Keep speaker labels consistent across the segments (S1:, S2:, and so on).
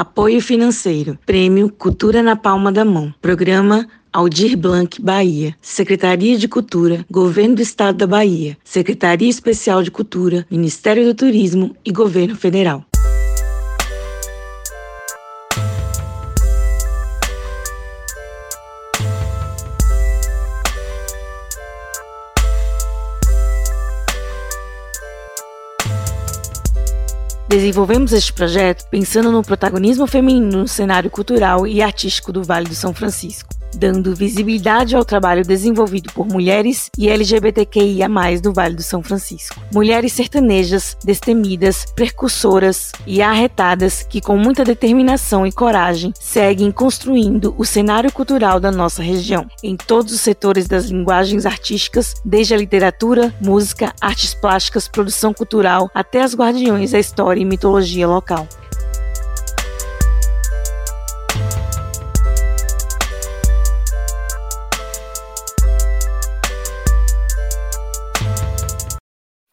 S1: Apoio financeiro. Prêmio Cultura na Palma da Mão. Programa Aldir Blanc, Bahia. Secretaria de Cultura, Governo do Estado da Bahia. Secretaria Especial de Cultura, Ministério do Turismo e Governo Federal. Desenvolvemos este projeto pensando no protagonismo feminino no cenário cultural e artístico do Vale do São Francisco dando visibilidade ao trabalho desenvolvido por mulheres e LGBTQIA+, do Vale do São Francisco. Mulheres sertanejas, destemidas, precursoras e arretadas que com muita determinação e coragem seguem construindo o cenário cultural da nossa região, em todos os setores das linguagens artísticas, desde a literatura, música, artes plásticas, produção cultural, até as guardiões da história e mitologia local.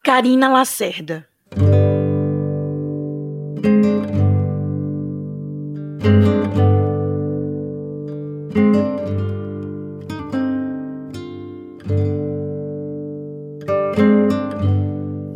S1: Karina Lacerda.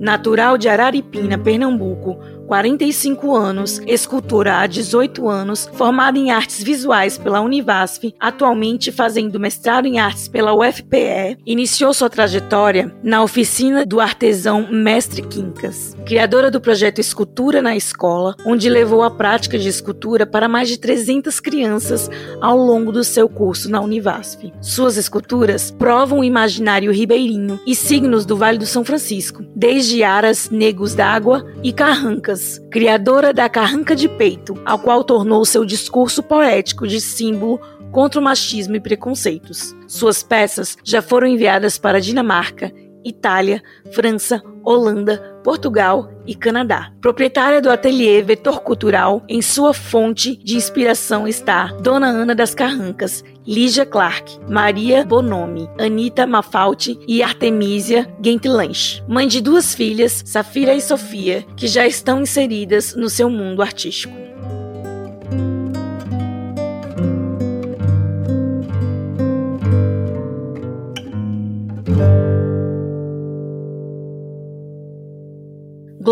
S1: Natural de Araripina, Pernambuco, 45 anos, escultora há 18 anos, formada em artes visuais pela Univasf, atualmente fazendo mestrado em artes pela UFPE, iniciou sua trajetória na oficina do artesão Mestre Quincas, criadora do projeto Escultura na Escola, onde levou a prática de escultura para mais de 300 crianças ao longo do seu curso na Univasf. Suas esculturas provam o imaginário ribeirinho e signos do Vale do São Francisco, desde aras, negos d'água e carrancas criadora da Carranca de Peito, ao qual tornou seu discurso poético de símbolo contra o machismo e preconceitos. Suas peças já foram enviadas para Dinamarca, Itália, França, Holanda, Portugal e Canadá. Proprietária do ateliê Vetor Cultural, em sua fonte de inspiração está Dona Ana das Carrancas, Lígia Clark, Maria Bonomi, Anita Mafalte e Artemisia Gentlanche, mãe de duas filhas, Safira e Sofia, que já estão inseridas no seu mundo artístico.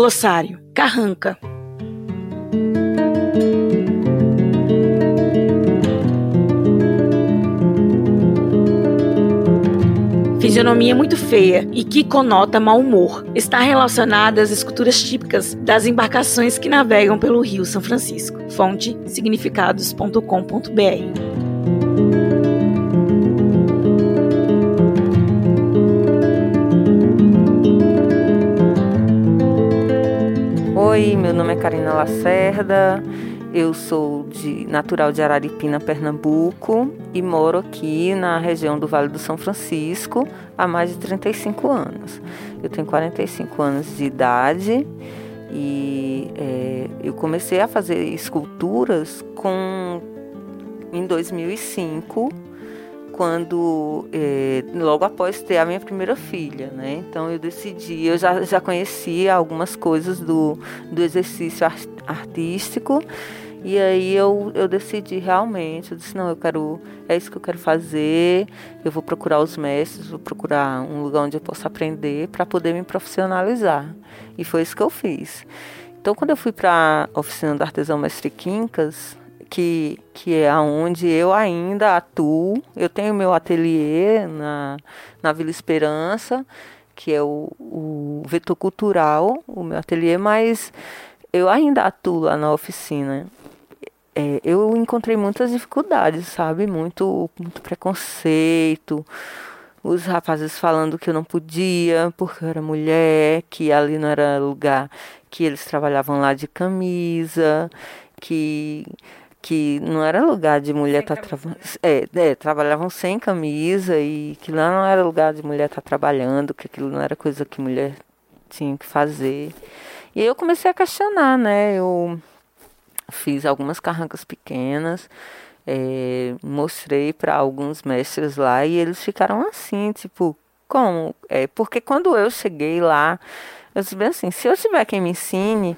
S1: Glossário: Carranca. Fisionomia muito feia e que conota mau humor. Está relacionada às esculturas típicas das embarcações que navegam pelo Rio São Francisco. Fonte significados.com.br.
S2: Oi, meu nome é Karina Lacerda, eu sou de natural de Araripina, Pernambuco e moro aqui na região do Vale do São Francisco há mais de 35 anos. Eu tenho 45 anos de idade e é, eu comecei a fazer esculturas com em 2005 quando é, logo após ter a minha primeira filha, né? Então eu decidi, eu já, já conhecia algumas coisas do, do exercício artístico e aí eu, eu decidi realmente, eu disse, não, eu quero, é isso que eu quero fazer, eu vou procurar os mestres, vou procurar um lugar onde eu possa aprender para poder me profissionalizar. E foi isso que eu fiz. Então quando eu fui para a oficina do artesão Mestre Quincas, que, que é onde eu ainda atuo. Eu tenho meu ateliê na, na Vila Esperança, que é o, o vetor cultural, o meu ateliê, mas eu ainda atuo lá na oficina. É, eu encontrei muitas dificuldades, sabe? Muito, muito preconceito. Os rapazes falando que eu não podia porque eu era mulher, que ali não era lugar que eles trabalhavam lá de camisa, que que não era lugar de mulher estar tá trabalhando. É, é, trabalhavam sem camisa e que lá não era lugar de mulher estar tá trabalhando, que aquilo não era coisa que mulher tinha que fazer. E aí eu comecei a questionar, né? Eu fiz algumas carrancas pequenas, é, mostrei para alguns mestres lá e eles ficaram assim, tipo, como? É, porque quando eu cheguei lá, eu disse bem assim, se eu tiver quem me ensine,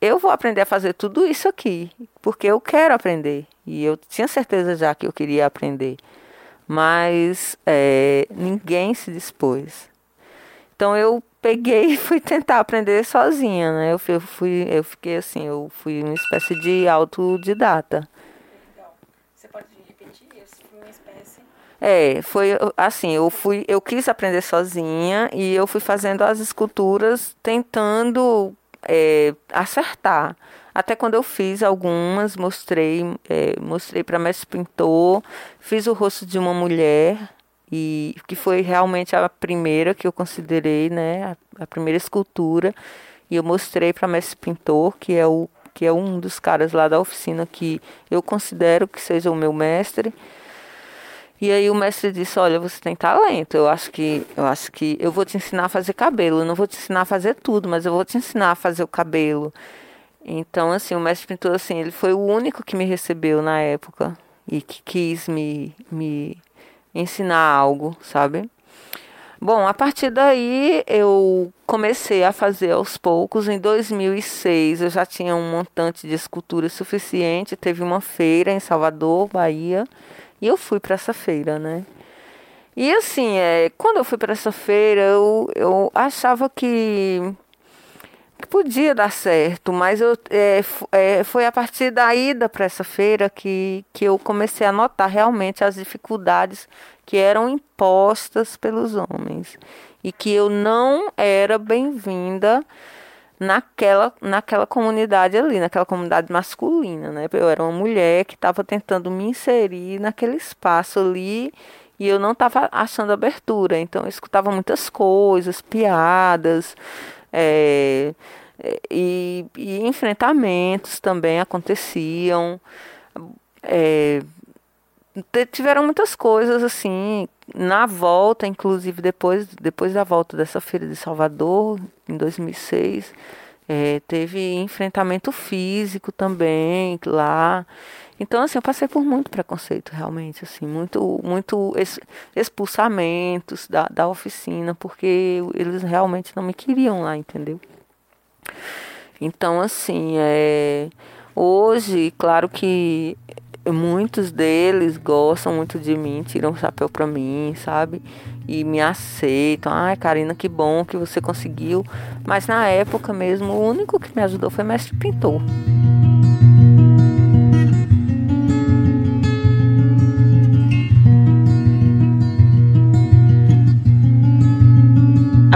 S2: eu vou aprender a fazer tudo isso aqui, porque eu quero aprender. E eu tinha certeza já que eu queria aprender. Mas é, ninguém se dispôs. Então eu peguei e fui tentar aprender sozinha, né? Eu fui, eu, fui, eu fiquei assim, eu fui uma espécie de autodidata.
S1: Legal. Você pode repetir isso? Foi uma espécie.
S2: É, foi assim, eu fui, eu quis aprender sozinha e eu fui fazendo as esculturas tentando é, acertar. Até quando eu fiz algumas, mostrei, é, mostrei para mestre pintor, fiz o rosto de uma mulher e que foi realmente a primeira que eu considerei, né, a, a primeira escultura, e eu mostrei para mestre pintor, que é o que é um dos caras lá da oficina que eu considero que seja o meu mestre. E aí o mestre disse: "Olha, você tem talento. Eu acho que eu acho que eu vou te ensinar a fazer cabelo. Eu não vou te ensinar a fazer tudo, mas eu vou te ensinar a fazer o cabelo." Então, assim, o mestre pintor assim, ele foi o único que me recebeu na época e que quis me me ensinar algo, sabe? Bom, a partir daí eu comecei a fazer aos poucos. Em 2006 eu já tinha um montante de escultura suficiente. Teve uma feira em Salvador, Bahia, e eu fui para essa feira, né? E assim, é, quando eu fui para essa feira, eu, eu achava que que podia dar certo, mas eu, é, é, foi a partir da ida para essa feira que, que eu comecei a notar realmente as dificuldades que eram impostas pelos homens e que eu não era bem-vinda naquela, naquela comunidade ali, naquela comunidade masculina, né? Eu era uma mulher que estava tentando me inserir naquele espaço ali e eu não estava achando abertura, então eu escutava muitas coisas, piadas, é, e, e, enfrentamentos também aconteciam. É, tiveram muitas coisas assim na volta, inclusive depois, depois da volta dessa feira de Salvador em 2006, é, teve enfrentamento físico também lá. Então assim, eu passei por muito preconceito realmente, assim, muito muito expulsamentos da, da oficina, porque eles realmente não me queriam lá, entendeu? Então, assim, é, hoje, claro que muitos deles gostam muito de mim, tiram o chapéu para mim, sabe? E me aceitam. Ai, Karina, que bom que você conseguiu. Mas na época mesmo, o único que me ajudou foi o mestre pintor.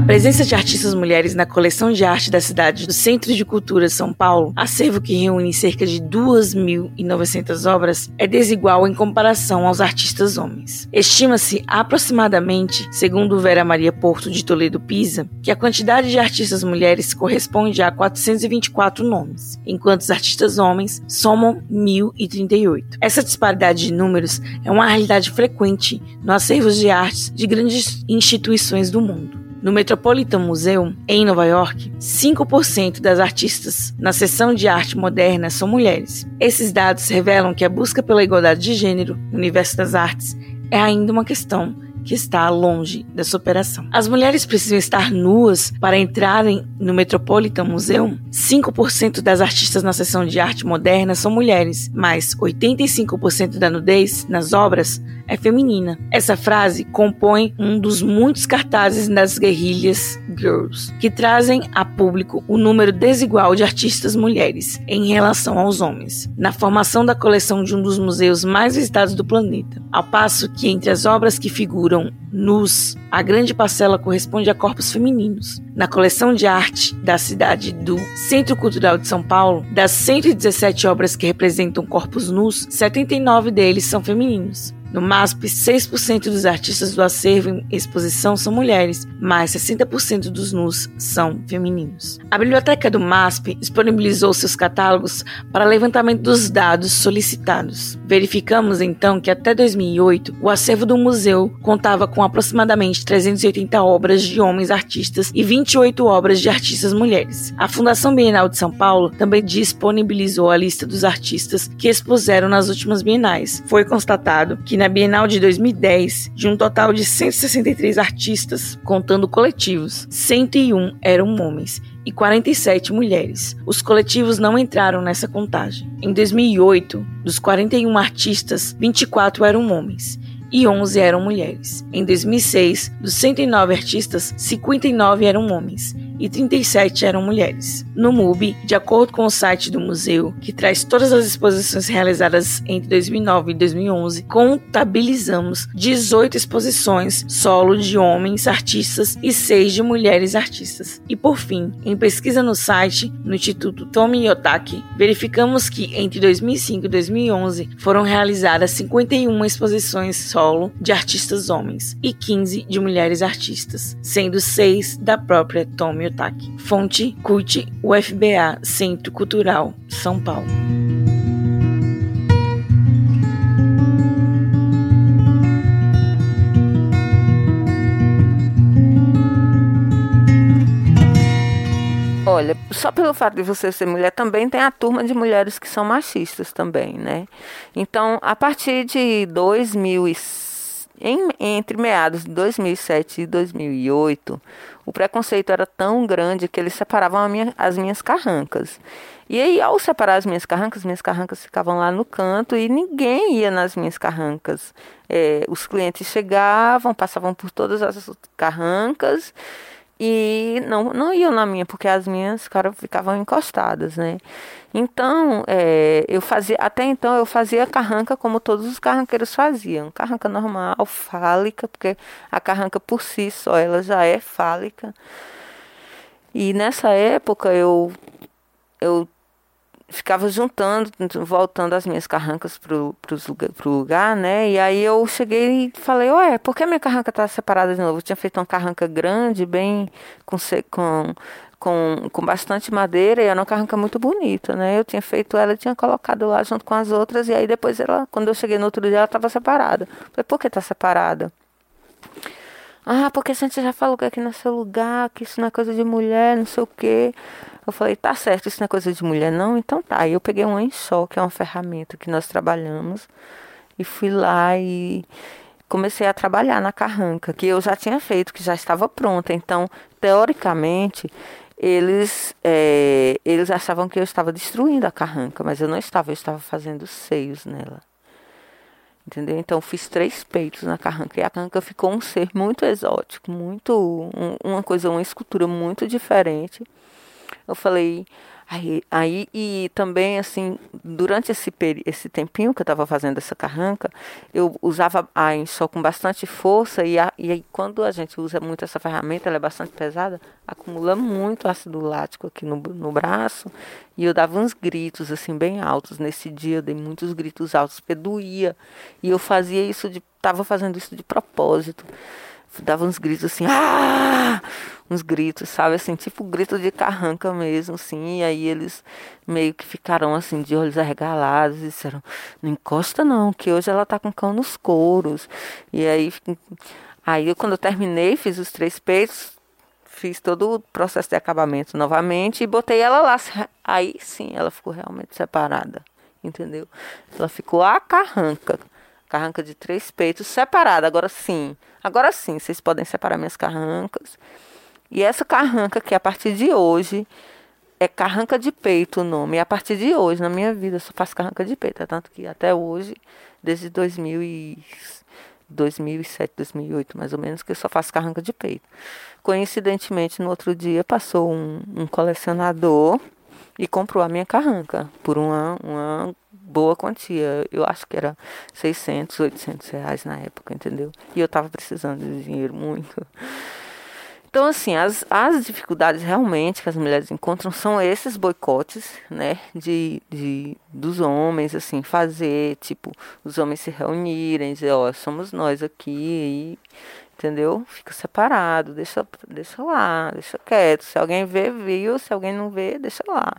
S1: Presença de artistas mulheres na coleção de arte da cidade do Centro de Cultura São Paulo, acervo que reúne cerca de 2.900 obras, é desigual em comparação aos artistas homens. Estima-se aproximadamente, segundo Vera Maria Porto de Toledo Pisa, que a quantidade de artistas mulheres corresponde a 424 nomes, enquanto os artistas homens somam 1.038. Essa disparidade de números é uma realidade frequente no acervos de artes de grandes instituições do mundo. No Metropolitan Museum, em Nova York, 5% das artistas na seção de arte moderna são mulheres. Esses dados revelam que a busca pela igualdade de gênero no universo das artes é ainda uma questão que está longe da superação. As mulheres precisam estar nuas para entrarem no Metropolitan Museum? 5% das artistas na seção de arte moderna são mulheres, mas 85% da nudez nas obras é feminina. Essa frase compõe um dos muitos cartazes das guerrilhas Girls, que trazem a público o número desigual de artistas mulheres em relação aos homens, na formação da coleção de um dos museus mais visitados do planeta. Ao passo que entre as obras que figuram nus, a grande parcela corresponde a corpos femininos. Na coleção de arte da cidade do Centro Cultural de São Paulo, das 117 obras que representam corpos nus, 79 deles são femininos. No MASP, 6% dos artistas do acervo em exposição são mulheres, mas 60% dos nus são femininos. A biblioteca do MASP disponibilizou seus catálogos para levantamento dos dados solicitados. Verificamos então que até 2008 o acervo do museu contava com aproximadamente 380 obras de homens artistas e 28 obras de artistas mulheres. A Fundação Bienal de São Paulo também disponibilizou a lista dos artistas que expuseram nas últimas bienais. Foi constatado que na Bienal de 2010, de um total de 163 artistas, contando coletivos, 101 eram homens e 47 mulheres. Os coletivos não entraram nessa contagem. Em 2008, dos 41 artistas, 24 eram homens e 11 eram mulheres. Em 2006, dos 109 artistas, 59 eram homens e 37 eram mulheres. No MUBI, de acordo com o site do museu, que traz todas as exposições realizadas entre 2009 e 2011, contabilizamos 18 exposições solo de homens artistas e 6 de mulheres artistas. E por fim, em pesquisa no site, no Instituto Tomi Yotaki, verificamos que entre 2005 e 2011 foram realizadas 51 exposições solo de artistas homens e 15 de mulheres artistas, sendo 6 da própria Tomi Yotaki. Fonte CUT UFBA Centro Cultural São Paulo.
S2: Olha, só pelo fato de você ser mulher, também tem a turma de mulheres que são machistas também, né? Então, a partir de 2006, em, entre meados de 2007 e 2008, o preconceito era tão grande que eles separavam minha, as minhas carrancas. E aí, ao separar as minhas carrancas, minhas carrancas ficavam lá no canto e ninguém ia nas minhas carrancas. É, os clientes chegavam, passavam por todas as carrancas e não, não iam na minha, porque as minhas cara, ficavam encostadas, né? Então, é, eu fazia, até então eu fazia carranca como todos os carranqueiros faziam. Carranca normal, fálica, porque a carranca por si só ela já é fálica. E nessa época eu, eu ficava juntando, voltando as minhas carrancas pro, pro, pro lugar, né? E aí eu cheguei e falei, ué, por que minha carranca tá separada de novo? Eu tinha feito uma carranca grande, bem com, com, com, com bastante madeira e era uma carranca muito bonita, né? Eu tinha feito ela, tinha colocado lá junto com as outras e aí depois ela, quando eu cheguei no outro dia, ela estava separada. Falei, por que tá separada? Ah, porque a gente já falou que aqui não é seu lugar, que isso não é coisa de mulher, não sei o quê. Eu falei, tá certo, isso não é coisa de mulher, não? Então tá. Aí eu peguei um enxó, que é uma ferramenta que nós trabalhamos, e fui lá e comecei a trabalhar na carranca, que eu já tinha feito, que já estava pronta. Então, teoricamente, eles, é, eles achavam que eu estava destruindo a carranca, mas eu não estava, eu estava fazendo seios nela. Entendeu? Então fiz três peitos na carranca e a carranca ficou um ser muito exótico, muito um, uma coisa, uma escultura muito diferente. Eu falei, Aí, aí e também assim, durante esse esse tempinho que eu estava fazendo essa carranca, eu usava a enxó com bastante força e, a, e aí quando a gente usa muito essa ferramenta, ela é bastante pesada, acumula muito ácido lático aqui no, no braço e eu dava uns gritos assim bem altos. Nesse dia eu dei muitos gritos altos, porque doía e eu fazia isso estava fazendo isso de propósito dava uns gritos assim, ah! Uns gritos, sabe, assim, tipo grito de carranca mesmo, assim, e aí eles meio que ficaram assim, de olhos arregalados, e disseram, não encosta não, que hoje ela tá com cão nos couros. E aí, aí quando eu terminei, fiz os três peitos, fiz todo o processo de acabamento novamente e botei ela lá. Aí sim, ela ficou realmente separada, entendeu? Ela ficou a carranca, carranca de três peitos separada. Agora sim, Agora sim, vocês podem separar minhas carrancas. E essa carranca que a partir de hoje é carranca de peito o nome. E a partir de hoje, na minha vida, eu só faço carranca de peito. É tanto que até hoje, desde 2000 e 2007, 2008, mais ou menos, que eu só faço carranca de peito. Coincidentemente, no outro dia, passou um, um colecionador e comprou a minha carranca por uma, uma boa quantia. Eu acho que era 600, 800 reais na época, entendeu? E eu tava precisando de dinheiro muito. Então, assim, as, as dificuldades realmente que as mulheres encontram são esses boicotes, né, de, de, dos homens, assim, fazer, tipo, os homens se reunirem, dizer, ó, somos nós aqui, e, entendeu? Fica separado, deixa, deixa lá, deixa quieto. Se alguém vê, viu, se alguém não vê, deixa lá.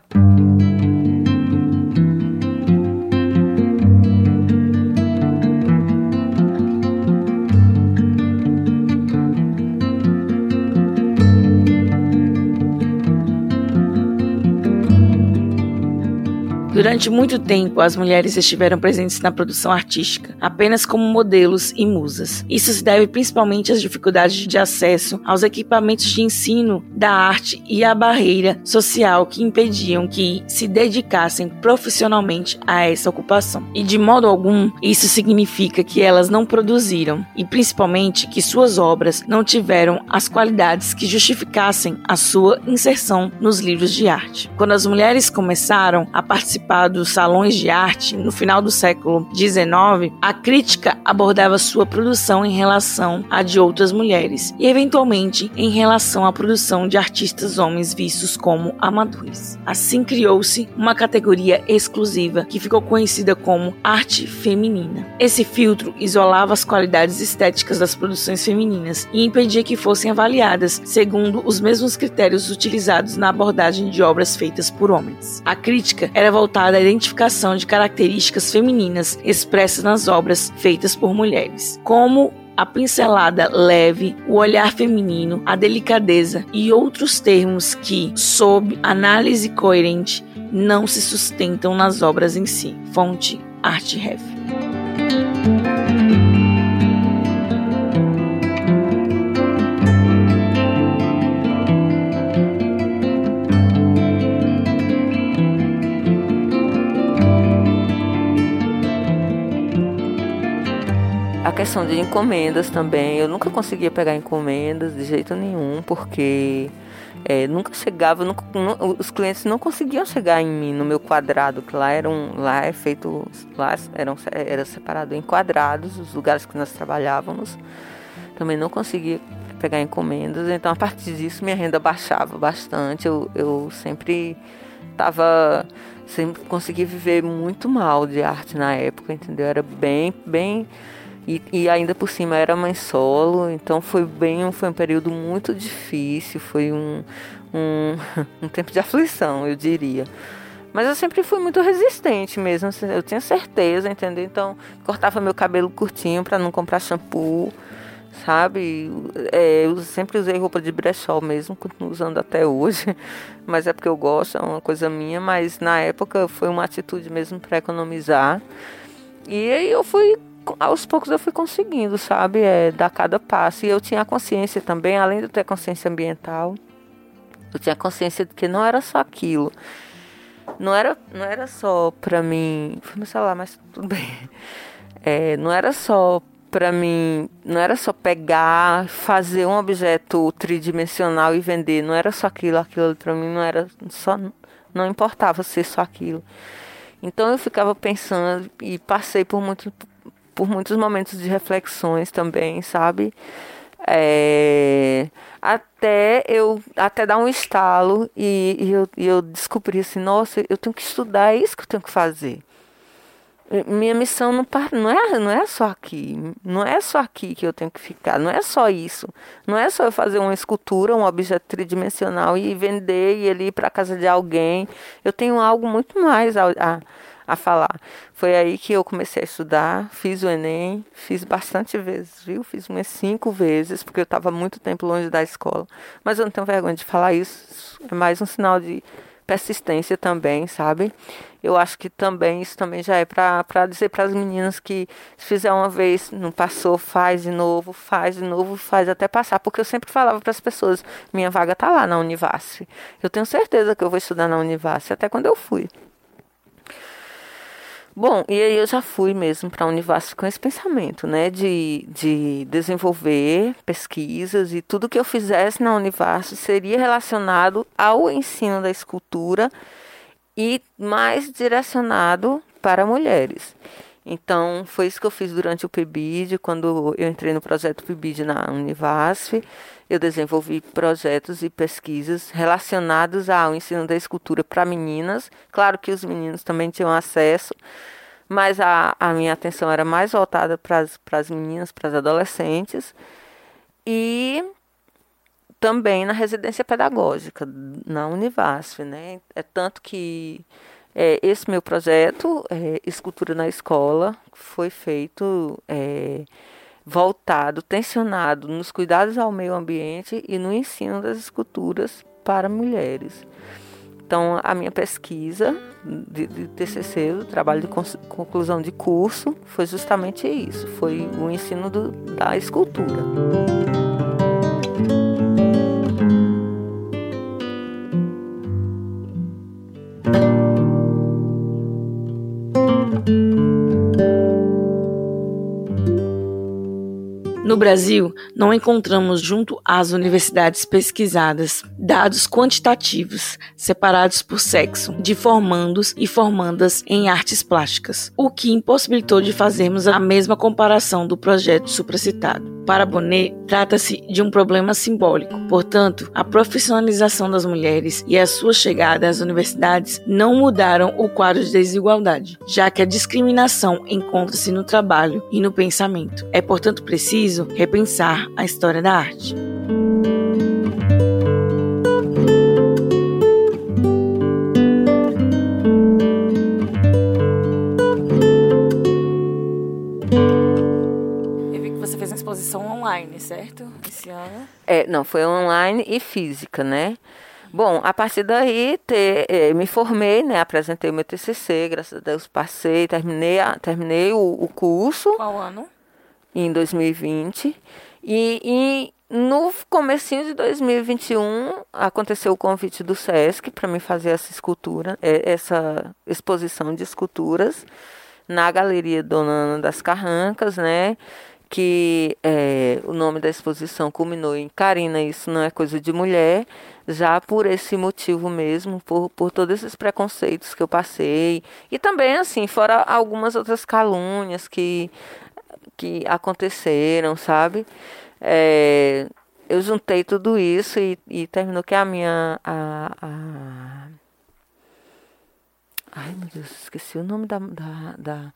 S1: Durante muito tempo, as mulheres estiveram presentes na produção artística, apenas como modelos e musas. Isso se deve principalmente às dificuldades de acesso aos equipamentos de ensino da arte e à barreira social que impediam que se dedicassem profissionalmente a essa ocupação. E de modo algum, isso significa que elas não produziram e principalmente que suas obras não tiveram as qualidades que justificassem a sua inserção nos livros de arte. Quando as mulheres começaram a participar dos salões de arte no final do século XIX, a crítica abordava sua produção em relação à de outras mulheres e eventualmente em relação à produção de artistas homens vistos como amadores. Assim criou-se uma categoria exclusiva que ficou conhecida como arte feminina. Esse filtro isolava as qualidades estéticas das produções femininas e impedia que fossem avaliadas segundo os mesmos critérios utilizados na abordagem de obras feitas por homens. A crítica era voltada à identificação de características femininas expressas nas obras feitas por mulheres, como a pincelada leve, o olhar feminino, a delicadeza e outros termos que, sob análise coerente, não se sustentam nas obras em si. Fonte Art Ref.
S2: Questão de encomendas também. Eu nunca conseguia pegar encomendas de jeito nenhum, porque é, nunca chegava, nunca, não, os clientes não conseguiam chegar em mim no meu quadrado, que lá eram, lá é feito, lá eram, era separado em quadrados, os lugares que nós trabalhávamos. Também não conseguia pegar encomendas, então a partir disso minha renda baixava bastante. Eu, eu sempre estava sempre consegui viver muito mal de arte na época, entendeu? Era bem, bem e, e, ainda por cima era mãe solo, então foi bem, foi um período muito difícil, foi um, um, um tempo de aflição, eu diria. Mas eu sempre fui muito resistente mesmo, assim, eu tinha certeza, entendeu? Então cortava meu cabelo curtinho para não comprar shampoo, sabe? É, eu sempre usei roupa de brechó mesmo, continuo usando até hoje, mas é porque eu gosto, é uma coisa minha, mas na época foi uma atitude mesmo para economizar. E aí eu fui aos poucos eu fui conseguindo, sabe, é, dar cada passo. E eu tinha consciência também, além de ter consciência ambiental, eu tinha consciência de que não era só aquilo. Não era, não era só para mim. Foi meu celular, mas tudo bem. É, não era só para mim, não era só pegar, fazer um objeto tridimensional e vender. Não era só aquilo, aquilo para mim não era só, não importava ser só aquilo. Então eu ficava pensando e passei por muito por muitos momentos de reflexões também, sabe? É, até eu até dar um estalo e, e, eu, e eu descobri assim, nossa, eu tenho que estudar, é isso que eu tenho que fazer. Minha missão não, não, é, não é só aqui, não é só aqui que eu tenho que ficar, não é só isso. Não é só eu fazer uma escultura, um objeto tridimensional e vender e ele ir para casa de alguém. Eu tenho algo muito mais a, a a falar. Foi aí que eu comecei a estudar, fiz o Enem, fiz bastante vezes, viu? Fiz umas cinco vezes, porque eu estava muito tempo longe da escola. Mas eu não tenho vergonha de falar isso, é mais um sinal de persistência também, sabe? Eu acho que também isso também já é para dizer para as meninas que se fizer uma vez, não passou, faz de novo, faz de novo, faz até passar, porque eu sempre falava para as pessoas, minha vaga tá lá na Univasf. Eu tenho certeza que eu vou estudar na Univasf, até quando eu fui. Bom, e aí eu já fui mesmo para a Univasf com esse pensamento, né, de, de desenvolver pesquisas e tudo que eu fizesse na Univasf seria relacionado ao ensino da escultura e mais direcionado para mulheres. Então, foi isso que eu fiz durante o PIBID, quando eu entrei no projeto PIBID na Univasf. Eu desenvolvi projetos e pesquisas relacionados ao ensino da escultura para meninas. Claro que os meninos também tinham acesso, mas a, a minha atenção era mais voltada para as meninas, para as adolescentes. E também na residência pedagógica, na Univasf. Né? É tanto que é, esse meu projeto, é, Escultura na Escola, foi feito. É, voltado, tensionado nos cuidados ao meio ambiente e no ensino das esculturas para mulheres. Então, a minha pesquisa de, de TCC, o trabalho de conclusão de curso, foi justamente isso, foi o ensino do, da escultura.
S1: No Brasil, não encontramos junto às universidades pesquisadas dados quantitativos separados por sexo de formandos e formandas em artes plásticas, o que impossibilitou de fazermos a mesma comparação do projeto supracitado. Para Bonet, trata-se de um problema simbólico. Portanto, a profissionalização das mulheres e a sua chegada às universidades não mudaram o quadro de desigualdade, já que a discriminação encontra-se no trabalho e no pensamento. É, portanto, preciso repensar a história da arte. Online, certo? Esse ano?
S2: É, não, foi online e física, né? Bom, a partir daí ter, é, me formei, né? Apresentei o meu TCC, graças a Deus passei, terminei, terminei o, o curso.
S1: Qual ano?
S2: Em 2020. E, e no comecinho de 2021 aconteceu o convite do SESC para me fazer essa escultura, é, essa exposição de esculturas na Galeria Dona Ana das Carrancas, né? Que é, o nome da exposição culminou em Karina, isso não é coisa de mulher, já por esse motivo mesmo, por, por todos esses preconceitos que eu passei. E também, assim, fora algumas outras calúnias que, que aconteceram, sabe? É, eu juntei tudo isso e, e, terminou que a minha. A, a... Ai, meu Deus, esqueci o nome da, da, da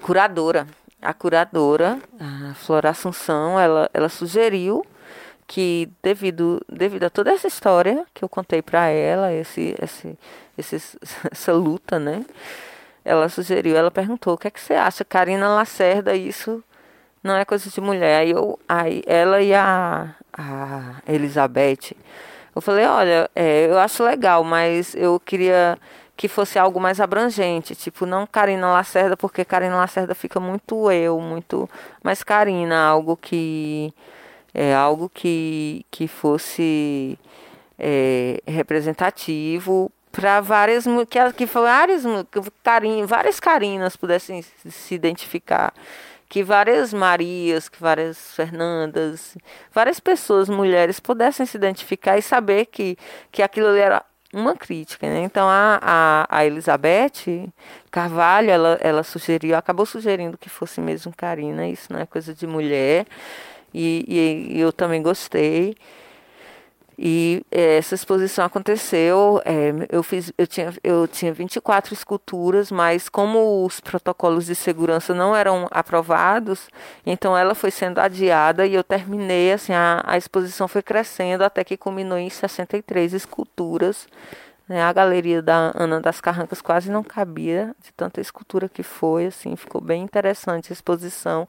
S2: curadora a curadora, a Flora Assunção, ela, ela sugeriu que devido, devido a toda essa história que eu contei para ela, esse, esse, esse, essa luta, né? Ela sugeriu, ela perguntou, o que é que você acha, Karina Lacerda, isso não é coisa de mulher. Aí, eu, aí ela e a, a Elizabeth, eu falei, olha, é, eu acho legal, mas eu queria que fosse algo mais abrangente, tipo, não Karina Lacerda, porque Karina Lacerda fica muito eu, muito mais Karina, algo que é algo que, que fosse é, representativo para várias que que várias carin, várias Carinas pudessem se identificar que várias Marias, que várias Fernandas, várias pessoas, mulheres, pudessem se identificar e saber que, que aquilo era uma crítica, né? Então a, a, a, Elizabeth Carvalho, ela, ela sugeriu, acabou sugerindo que fosse mesmo Karina, isso não é coisa de mulher, e, e, e eu também gostei. E é, essa exposição aconteceu, é, eu, fiz, eu, tinha, eu tinha 24 esculturas, mas como os protocolos de segurança não eram aprovados, então ela foi sendo adiada e eu terminei, assim, a, a exposição foi crescendo até que culminou em 63 esculturas. Né? A galeria da Ana das Carrancas quase não cabia de tanta escultura que foi, assim, ficou bem interessante a exposição.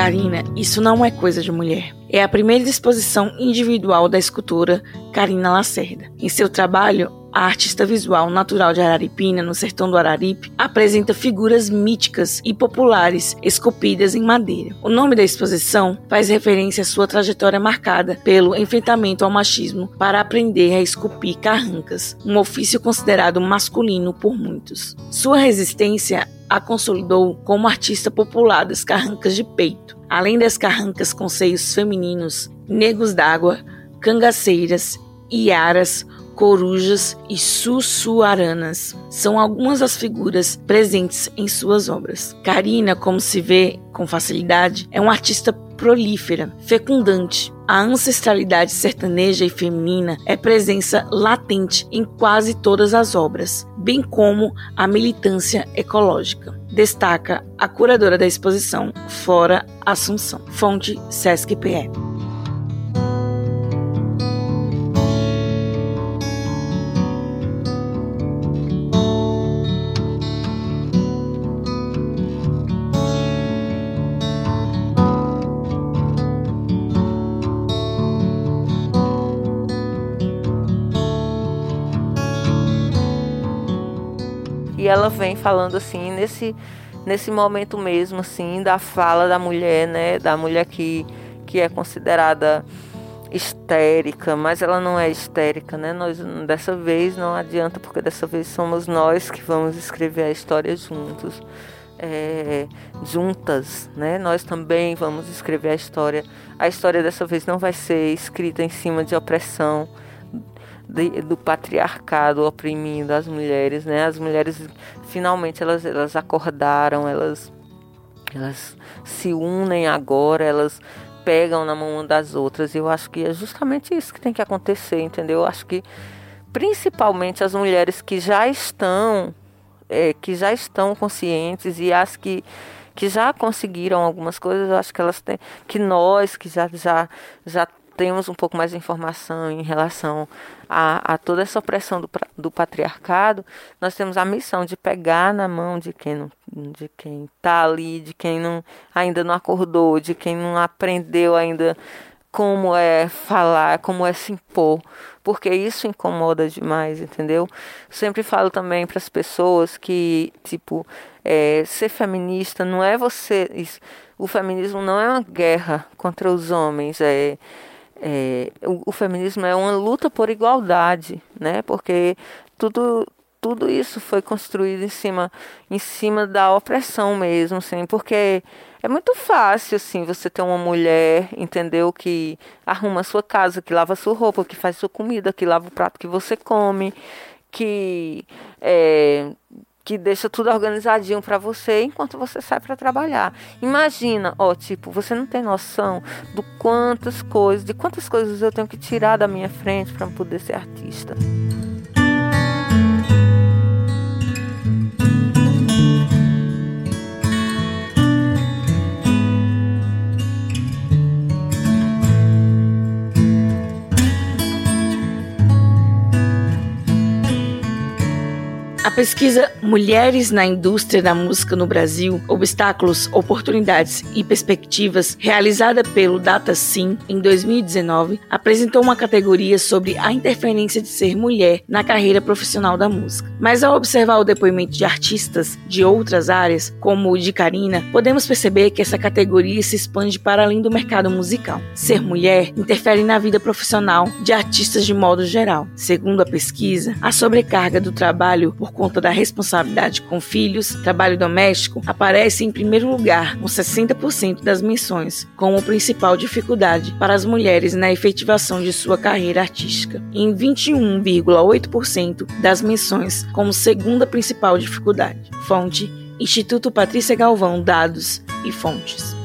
S1: Karina, isso não é coisa de mulher. É a primeira exposição individual da escultora Karina Lacerda. Em seu trabalho, a artista visual natural de Araripina, no sertão do Araripe, apresenta figuras míticas e populares esculpidas em madeira. O nome da exposição faz referência à sua trajetória marcada pelo enfrentamento ao machismo para aprender a esculpir carrancas, um ofício considerado masculino por muitos. Sua resistência a consolidou como artista popular das carrancas de peito, além das carrancas com seios femininos, negros d'água, cangaceiras, iaras, corujas e sussuaranas são algumas das figuras presentes em suas obras. Karina, como se vê com facilidade, é uma artista prolífera, fecundante. A ancestralidade sertaneja e feminina é presença latente em quase todas as obras, bem como a militância ecológica. Destaca a curadora da exposição, Fora Assunção. Fonte Sesc-PE.
S2: Vem falando assim nesse nesse momento mesmo assim da fala da mulher, né, da mulher que que é considerada histérica, mas ela não é histérica, né? Nós dessa vez não adianta porque dessa vez somos nós que vamos escrever a história juntos, é, juntas, né? Nós também vamos escrever a história. A história dessa vez não vai ser escrita em cima de opressão de, do patriarcado oprimindo as mulheres, né? As mulheres finalmente elas elas acordaram, elas elas se unem agora, elas pegam na mão das outras. Eu acho que é justamente isso que tem que acontecer, entendeu? Eu acho que principalmente as mulheres que já estão é, que já estão conscientes e as que que já conseguiram algumas coisas, eu acho que elas têm que nós que já já já temos um pouco mais de informação em relação a, a toda essa opressão do, do patriarcado, nós temos a missão de pegar na mão de quem não, de quem está ali, de quem não, ainda não acordou, de quem não aprendeu ainda como é falar, como é se impor, porque isso incomoda demais, entendeu? Sempre falo também para as pessoas que, tipo, é, ser feminista não é você. Isso, o feminismo não é uma guerra contra os homens, é é, o, o, feminismo é uma luta por igualdade, né? Porque tudo tudo isso foi construído em cima em cima da opressão mesmo, assim, porque é muito fácil assim você ter uma mulher, entendeu, que arruma a sua casa, que lava a sua roupa, que faz sua comida, que lava o prato que você come, que é, que deixa tudo organizadinho para você enquanto você sai para trabalhar. Imagina, ó, tipo, você não tem noção do quantas coisas, de quantas coisas eu tenho que tirar da minha frente para poder ser artista.
S1: A pesquisa Mulheres na Indústria da Música no Brasil: Obstáculos, Oportunidades e Perspectivas, realizada pelo DataSim em 2019, apresentou uma categoria sobre a interferência de ser mulher na carreira profissional da música. Mas ao observar o depoimento de artistas de outras áreas, como o de Karina, podemos perceber que essa categoria se expande para além do mercado musical. Ser mulher interfere na vida profissional de artistas de modo geral. Segundo a pesquisa, a sobrecarga do trabalho por conta da responsabilidade com filhos, trabalho doméstico, aparece em primeiro lugar, com 60% das menções, como principal dificuldade para as mulheres na efetivação de sua carreira artística, em 21,8% das menções como segunda principal dificuldade. Fonte: Instituto Patrícia Galvão Dados e Fontes.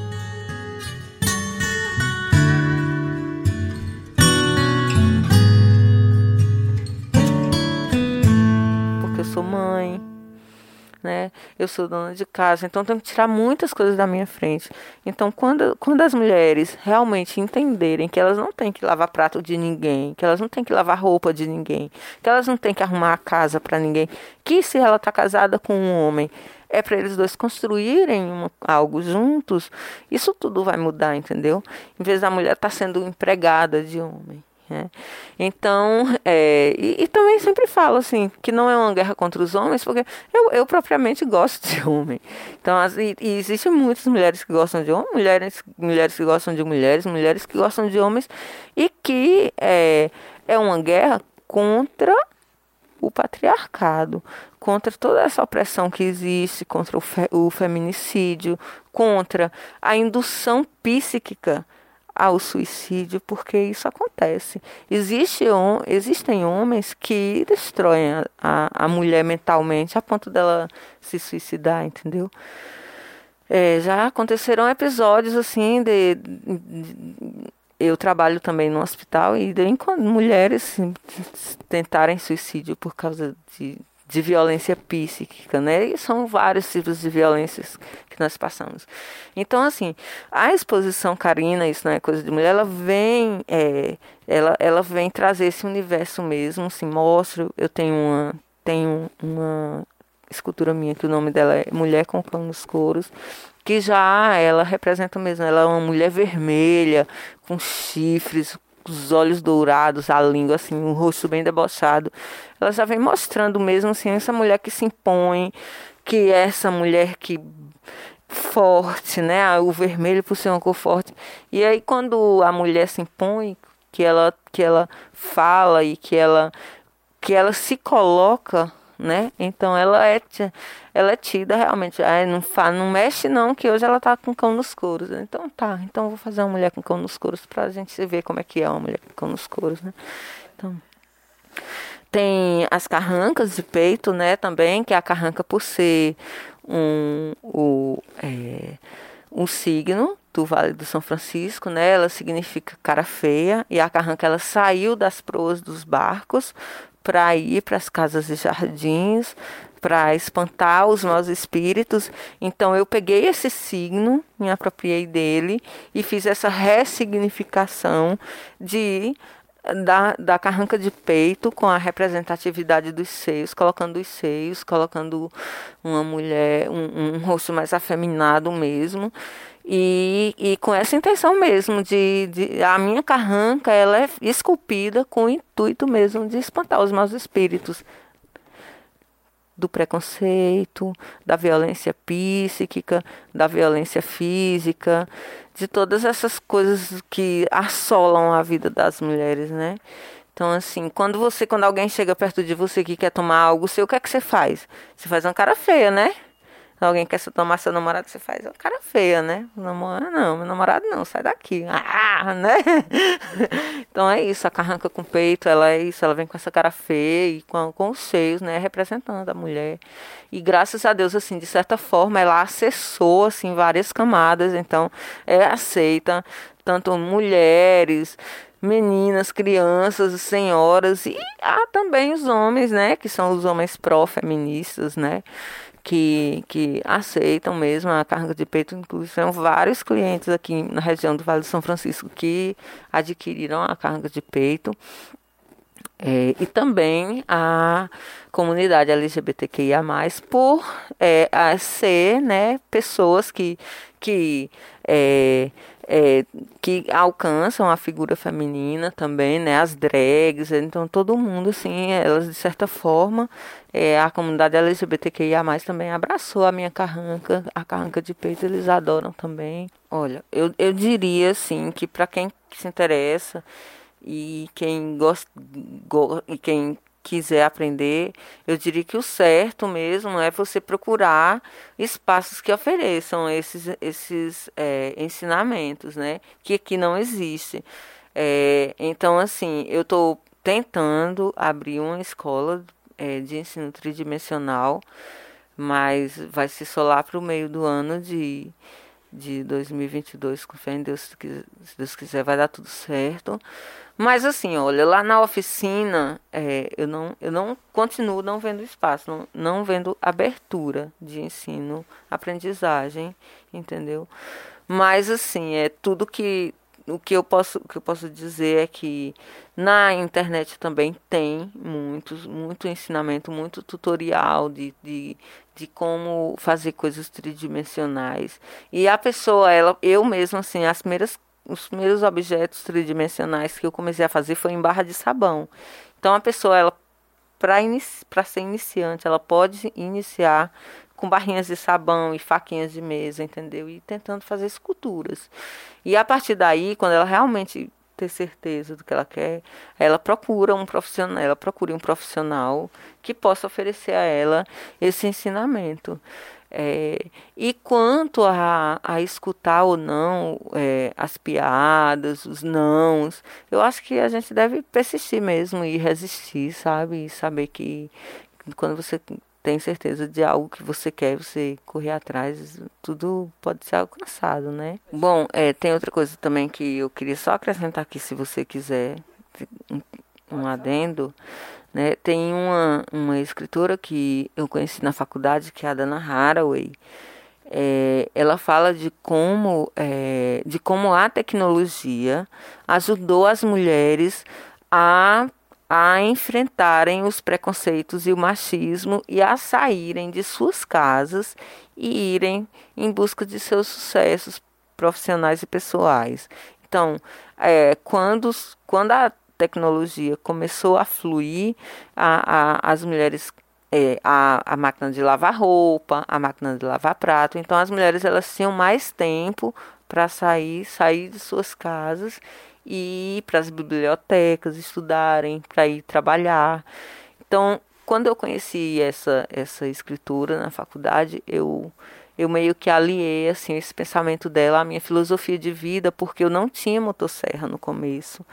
S2: Né? Eu sou dona de casa, então tenho que tirar muitas coisas da minha frente. Então, quando, quando as mulheres realmente entenderem que elas não têm que lavar prato de ninguém, que elas não têm que lavar roupa de ninguém, que elas não têm que arrumar a casa para ninguém, que se ela está casada com um homem, é para eles dois construírem uma, algo juntos, isso tudo vai mudar, entendeu? Em vez da mulher estar tá sendo empregada de homem. Né? Então, é, e, e, também sempre falo assim, que não é uma guerra contra os homens, porque eu, eu propriamente gosto de homem. Então, as, e, e existem muitas mulheres que gostam de homens, mulheres, mulheres que gostam de mulheres, mulheres que gostam de homens, e que é, é uma guerra contra o patriarcado, contra toda essa opressão que existe, contra o, fe, o feminicídio, contra a indução psíquica ao suicídio, porque isso acontece. Existe, existem homens que destroem a, a, mulher mentalmente a ponto dela se suicidar, entendeu? É, já aconteceram episódios assim de, de, eu trabalho também no hospital e de mulheres tentarem suicídio por causa de de violência psíquica, né? E são vários tipos de violências que nós passamos. Então, assim, a exposição Karina, isso não é coisa de mulher, ela vem, é, ela, ela vem trazer esse universo mesmo, assim, mostra, eu tenho uma, tenho uma escultura minha que o nome dela é Mulher com Pão nos Coros, que já ela representa mesmo, ela é uma mulher vermelha, com chifres, os olhos dourados, a língua, assim, um rosto bem debochado. Ela já vem mostrando mesmo, assim, essa mulher que se impõe, que é essa mulher que forte, né? O vermelho por ser uma cor forte. E aí quando a mulher se impõe, que ela que ela fala e que ela que ela se coloca, né? Então ela é ela é tida realmente, ah, não fa, não mexe não, que hoje ela tá com cão nos couros. Então tá, então vou fazer uma mulher com cão nos couros pra gente ver como é que é uma mulher com cão nos couros, né? Então tem as carrancas de peito, né, também, que é a carranca por ser um, o, é, um signo do Vale do São Francisco, né? Ela significa cara feia e a carranca ela saiu das proas dos barcos para ir para as casas e jardins, para espantar os maus espíritos. Então eu peguei esse signo, me apropriei dele e fiz essa ressignificação de da, da carranca de peito com a representatividade dos seios, colocando os seios, colocando uma mulher, um, um rosto mais afeminado mesmo. E, e com essa intenção mesmo de, de, a minha carranca ela é esculpida com o intuito mesmo de espantar os maus espíritos do preconceito, da violência psíquica, da violência física, de todas essas coisas que assolam a vida das mulheres, né? Então, assim, quando você, quando alguém chega perto de você que quer tomar algo seu, o que é que você faz? Você faz uma cara feia, né? Alguém quer tomar seu namorado, você faz uma cara feia, né? Namorado não, meu namorado não, sai daqui. Ah, né? então é isso, a carranca com peito, ela é isso, ela vem com essa cara feia e com, com os seios, né? Representando a mulher. E graças a Deus, assim, de certa forma, ela acessou, assim, várias camadas, então é aceita tanto mulheres, meninas, crianças, senhoras e há também os homens, né, que são os homens pró-feministas, né, que, que aceitam mesmo a carga de peito. Inclusive, são vários clientes aqui na região do Vale do São Francisco que adquiriram a carga de peito. É, e também a comunidade LGBTQIA, por é, ser né, pessoas que, que é, é, que alcançam a figura feminina também, né, as drags, então todo mundo, assim, elas de certa forma, é, a comunidade LGBTQIA+, também abraçou a minha carranca, a carranca de peito, eles adoram também. Olha, eu, eu diria, assim, que para quem se interessa e quem gosta, go, e quem quiser aprender, eu diria que o certo mesmo é você procurar espaços que ofereçam esses, esses é, ensinamentos, né? Que aqui não existe. É, então, assim, eu estou tentando abrir uma escola é, de ensino tridimensional, mas vai só lá para o meio do ano de, de 2022, com fé em Deus, se Deus quiser, vai dar tudo certo. Mas assim, olha, lá na oficina, é, eu, não, eu não continuo não vendo espaço, não, não vendo abertura de ensino, aprendizagem, entendeu? Mas assim, é tudo que o que eu posso o que eu posso dizer é que na internet também tem muitos muito ensinamento muito tutorial de, de, de como fazer coisas tridimensionais e a pessoa ela eu mesma assim as primeiras os primeiros objetos tridimensionais que eu comecei a fazer foi em barra de sabão. Então a pessoa, ela para inici ser iniciante, ela pode iniciar com barrinhas de sabão e faquinhas de mesa, entendeu? E tentando fazer esculturas. E a partir daí, quando ela realmente ter certeza do que ela quer, ela procura um profissional, ela procura um profissional que possa oferecer a ela esse ensinamento. É, e quanto a, a escutar ou não é, as piadas, os nãos, eu acho que a gente deve persistir mesmo e resistir, sabe? E saber que quando você tem certeza de algo que você quer, você correr atrás, tudo pode ser alcançado, né? Bom, é, tem outra coisa também que eu queria só acrescentar aqui, se você quiser, um adendo. Né? Tem uma, uma escritora que eu conheci na faculdade, que é a Dana Haraway. É, ela fala de como, é, de como a tecnologia ajudou as mulheres a, a enfrentarem os preconceitos e o machismo e a saírem de suas casas e irem em busca de seus sucessos profissionais e pessoais. Então, é, quando, quando a tecnologia começou a fluir, a, a, as mulheres é, a, a máquina de lavar roupa, a máquina de lavar prato. Então as mulheres elas tinham mais tempo para sair, sair de suas casas e ir para as bibliotecas, estudarem, para ir trabalhar. Então, quando eu conheci essa essa escritura na faculdade, eu eu meio que aliei assim esse pensamento dela à minha filosofia de vida, porque eu não tinha motosserra no começo.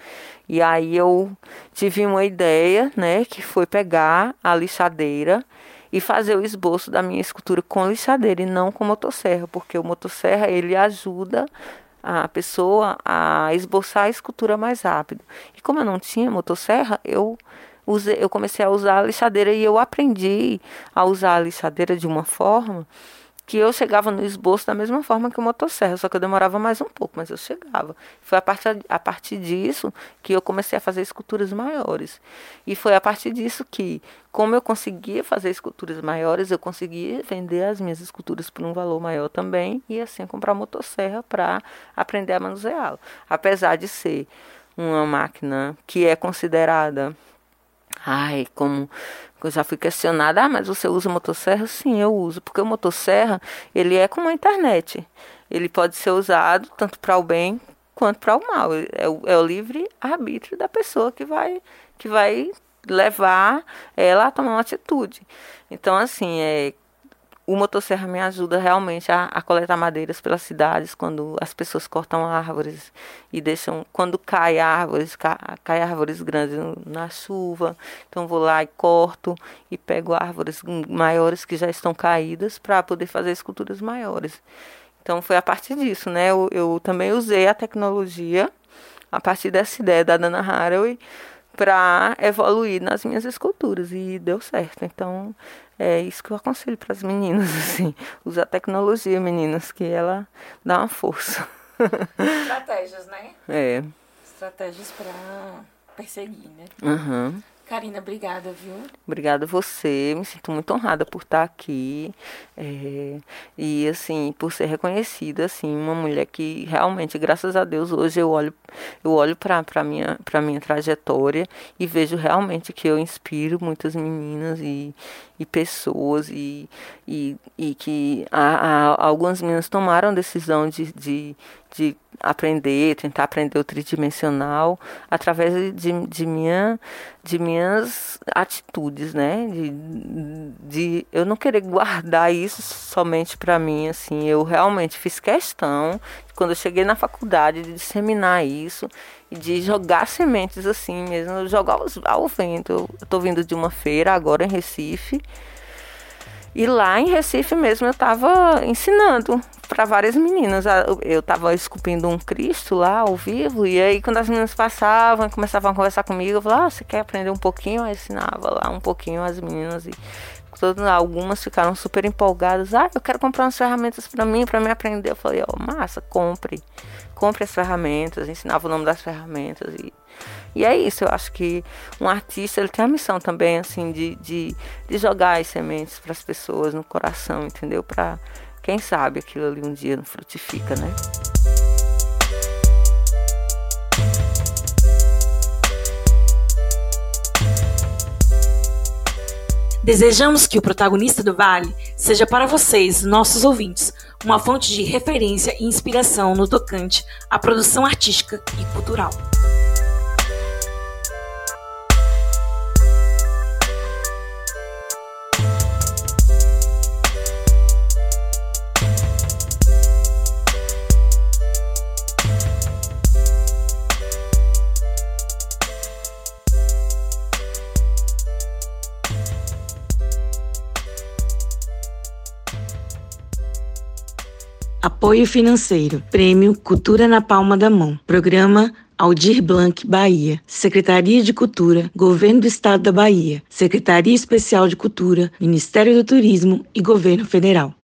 S2: E aí eu tive uma ideia, né, que foi pegar a lixadeira e fazer o esboço da minha escultura com lixadeira e não com motosserra, porque o motosserra ele ajuda a pessoa a esboçar a escultura mais rápido. E como eu não tinha motosserra, eu usei, eu comecei a usar a lixadeira e eu aprendi a usar a lixadeira de uma forma que eu chegava no esboço da mesma forma que o motosserra, só que eu demorava mais um pouco, mas eu chegava. Foi a partir, a partir disso que eu comecei a fazer esculturas maiores. E foi a partir disso que, como eu conseguia fazer esculturas maiores, eu conseguia vender as minhas esculturas por um valor maior também e assim comprar motosserra para aprender a manuseá-lo. Apesar de ser uma máquina que é considerada Ai, como eu já fui questionada, ah, mas você usa motosserra? Sim, eu uso, porque o motosserra, ele é como a internet. Ele pode ser usado tanto para o bem quanto para o mal. É o, é o livre arbítrio da pessoa que vai, que vai levar ela a tomar uma atitude. Então, assim, é, o motosserra me ajuda realmente a, a, coletar madeiras pelas cidades quando as pessoas cortam árvores e deixam quando cai árvores cai, cai árvores grandes na chuva. Então vou lá e corto e pego árvores maiores que já estão caídas para poder fazer esculturas maiores. Então foi a partir disso né? Eu, eu também usei a tecnologia a partir dessa ideia da Dana Haraway para evoluir nas minhas esculturas e deu certo. Então, é isso que eu aconselho para as meninas, assim, usar tecnologia, meninas, que ela dá uma força.
S1: Estratégias, né?
S2: É.
S1: Estratégias para perseguir, né?
S2: Uhum.
S1: Karina, obrigada, viu?
S2: Obrigada a você. Me sinto muito honrada por estar aqui. É, e, assim, por ser reconhecida, assim, uma mulher que realmente, graças a Deus, hoje eu olho, eu olho para a minha, minha trajetória e vejo realmente que eu inspiro muitas meninas e, e pessoas e, e, e que a, a, algumas meninas tomaram decisão de, de, de aprender, tentar aprender o tridimensional através de, de, minha, de minhas atitudes, né? De, de eu não querer guardar isso somente para mim, assim. Eu realmente fiz questão, quando eu cheguei na faculdade, de disseminar isso e de jogar sementes assim mesmo, jogar ao vento. Eu estou vindo de uma feira agora em Recife e lá em Recife mesmo eu estava ensinando para várias meninas. Eu estava esculpindo um Cristo lá ao vivo, e aí quando as meninas passavam começavam a conversar comigo, eu falava, ah, você quer aprender um pouquinho? Eu ensinava lá um pouquinho as meninas e todas, algumas ficaram super empolgadas. Ah, eu quero comprar umas ferramentas para mim, para me aprender. Eu falei, ó, oh, massa, compre. Compre as ferramentas, ensinava o nome das ferramentas e e é isso, eu acho que um artista ele tem a missão também, assim, de, de, de jogar as sementes para as pessoas no coração, entendeu? Quem sabe aquilo ali um dia não frutifica, né?
S1: Desejamos que o protagonista do Vale seja para vocês, nossos ouvintes, uma fonte de referência e inspiração no tocante à produção artística e cultural. Apoio financeiro. Prêmio Cultura na Palma da Mão. Programa Aldir Blanc, Bahia. Secretaria de Cultura, Governo do Estado da Bahia. Secretaria Especial de Cultura, Ministério do Turismo e Governo Federal.